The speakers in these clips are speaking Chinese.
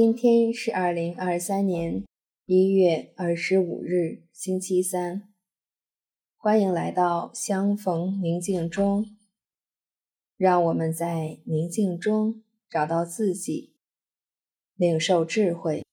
今天是二零二三年一月二十五日，星期三。欢迎来到相逢宁静中，让我们在宁静中找到自己，领受智慧。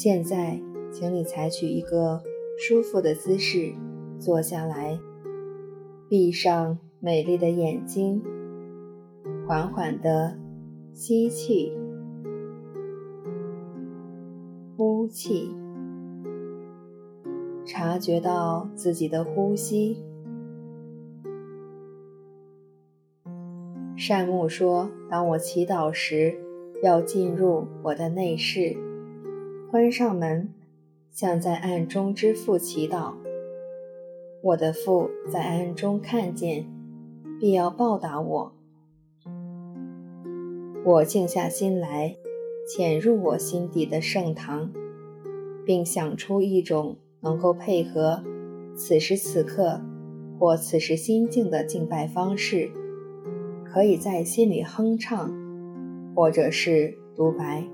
现在，请你采取一个舒服的姿势坐下来，闭上美丽的眼睛，缓缓地吸气、呼气，察觉到自己的呼吸。善牧说：“当我祈祷时，要进入我的内室。”关上门，向在暗中之父祈祷。我的父在暗中看见，必要报答我。我静下心来，潜入我心底的圣堂，并想出一种能够配合此时此刻或此时心境的敬拜方式，可以在心里哼唱，或者是独白。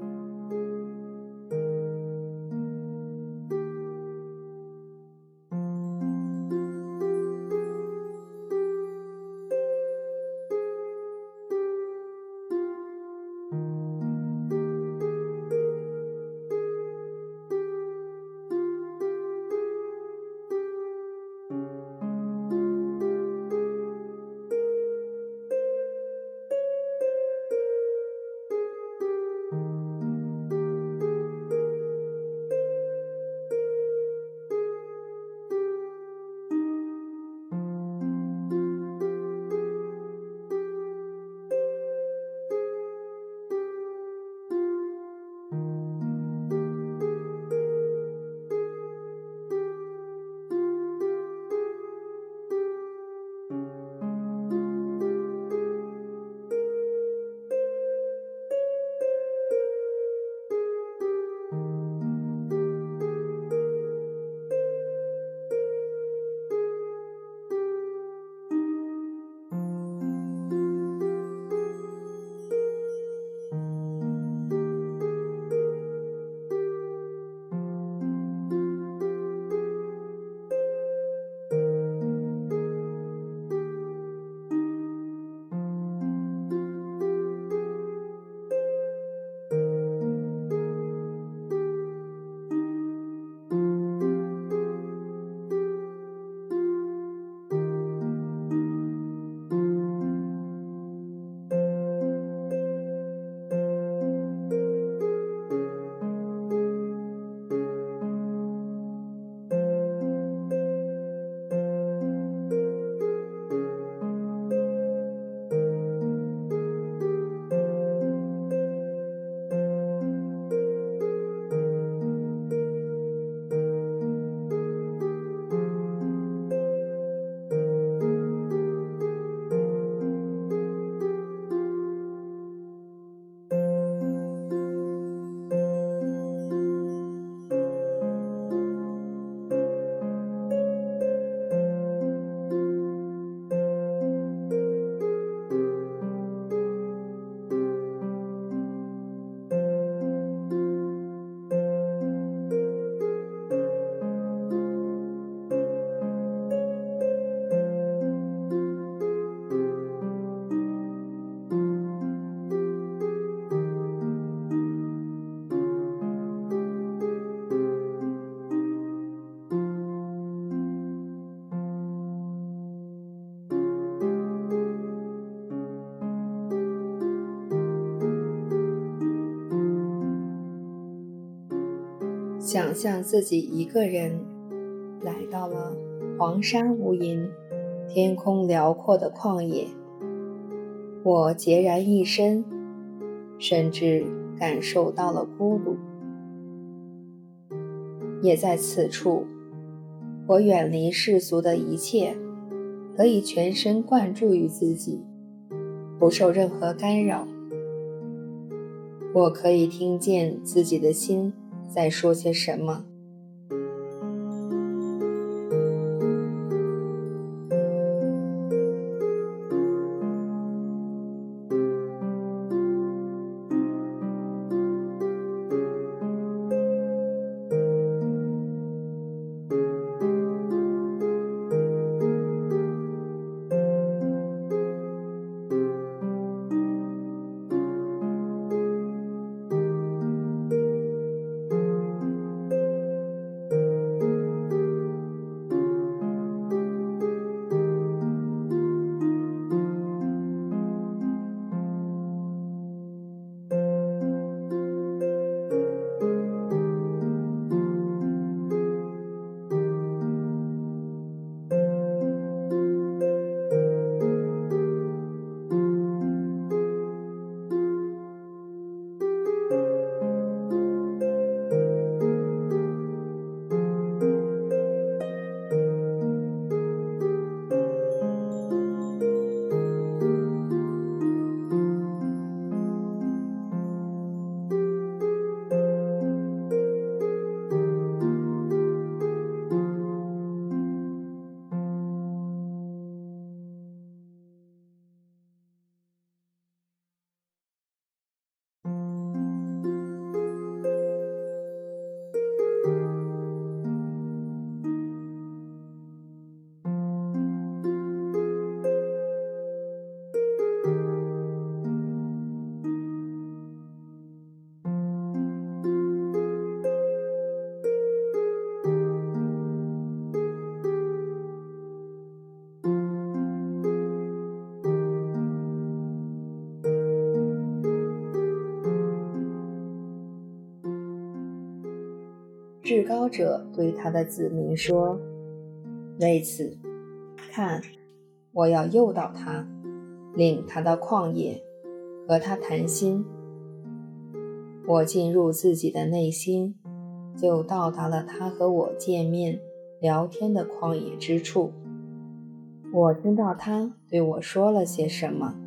想象自己一个人来到了黄沙无垠、天空辽阔的旷野，我孑然一身，甚至感受到了孤独。也在此处，我远离世俗的一切，可以全神贯注于自己，不受任何干扰，我可以听见自己的心在说些什么。至高者对他的子民说：“为此，看，我要诱导他，领他到旷野，和他谈心。我进入自己的内心，就到达了他和我见面聊天的旷野之处。我知道他对我说了些什么。”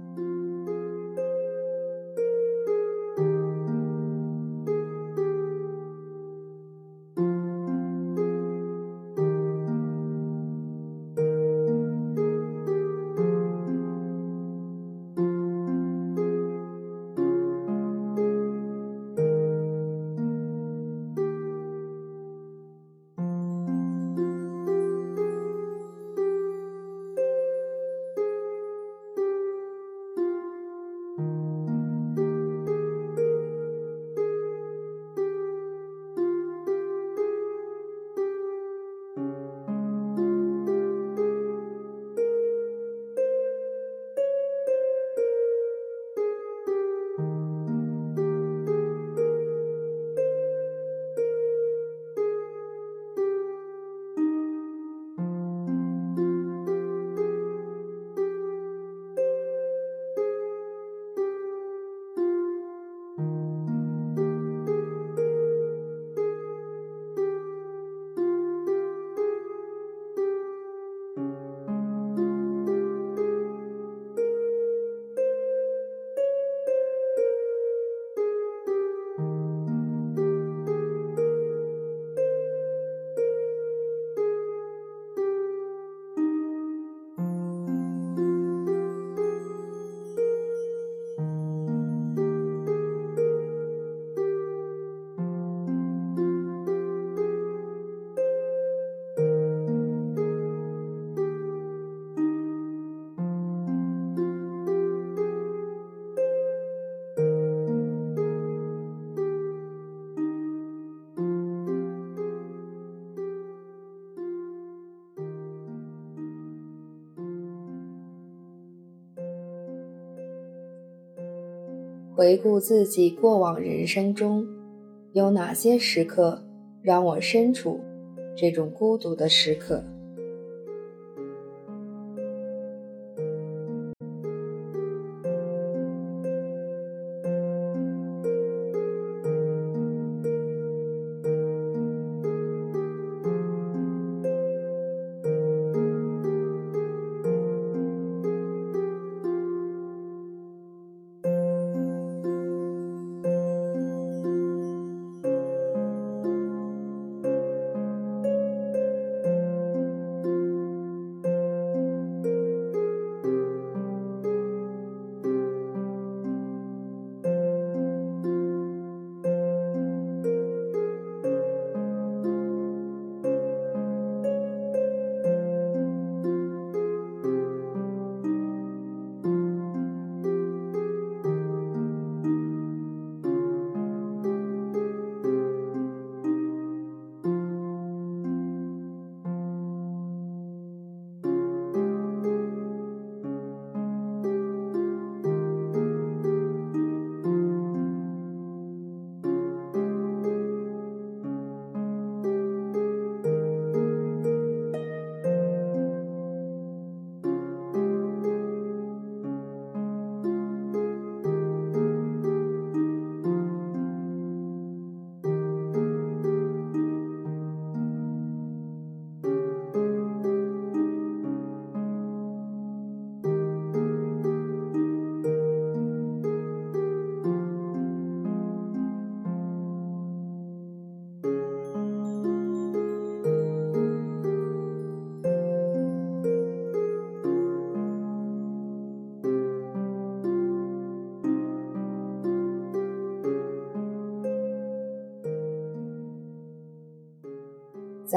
回顾自己过往人生中，有哪些时刻让我身处这种孤独的时刻？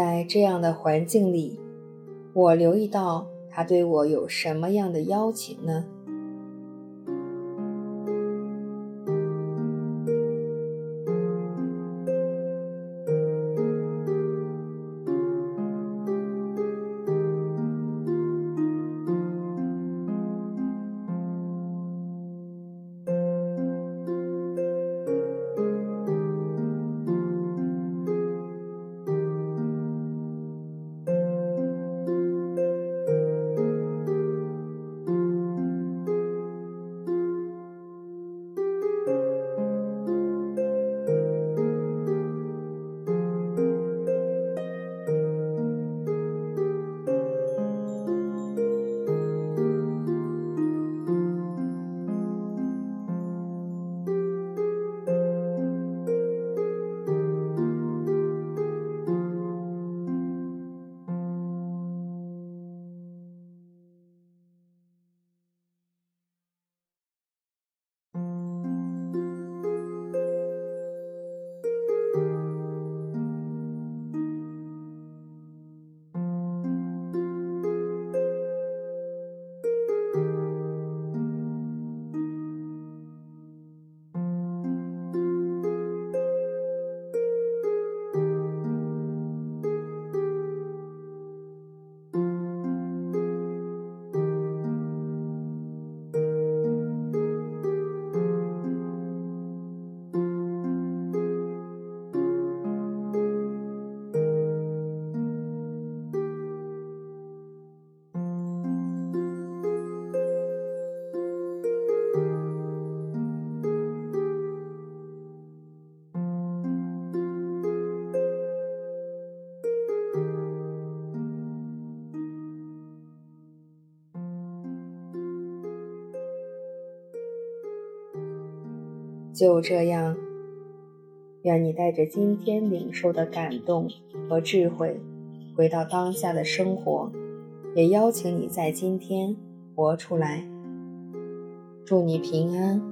在这样的环境里，我留意到他对我有什么样的邀请呢？就这样，愿你带着今天领受的感动和智慧，回到当下的生活，也邀请你在今天活出来。祝你平安。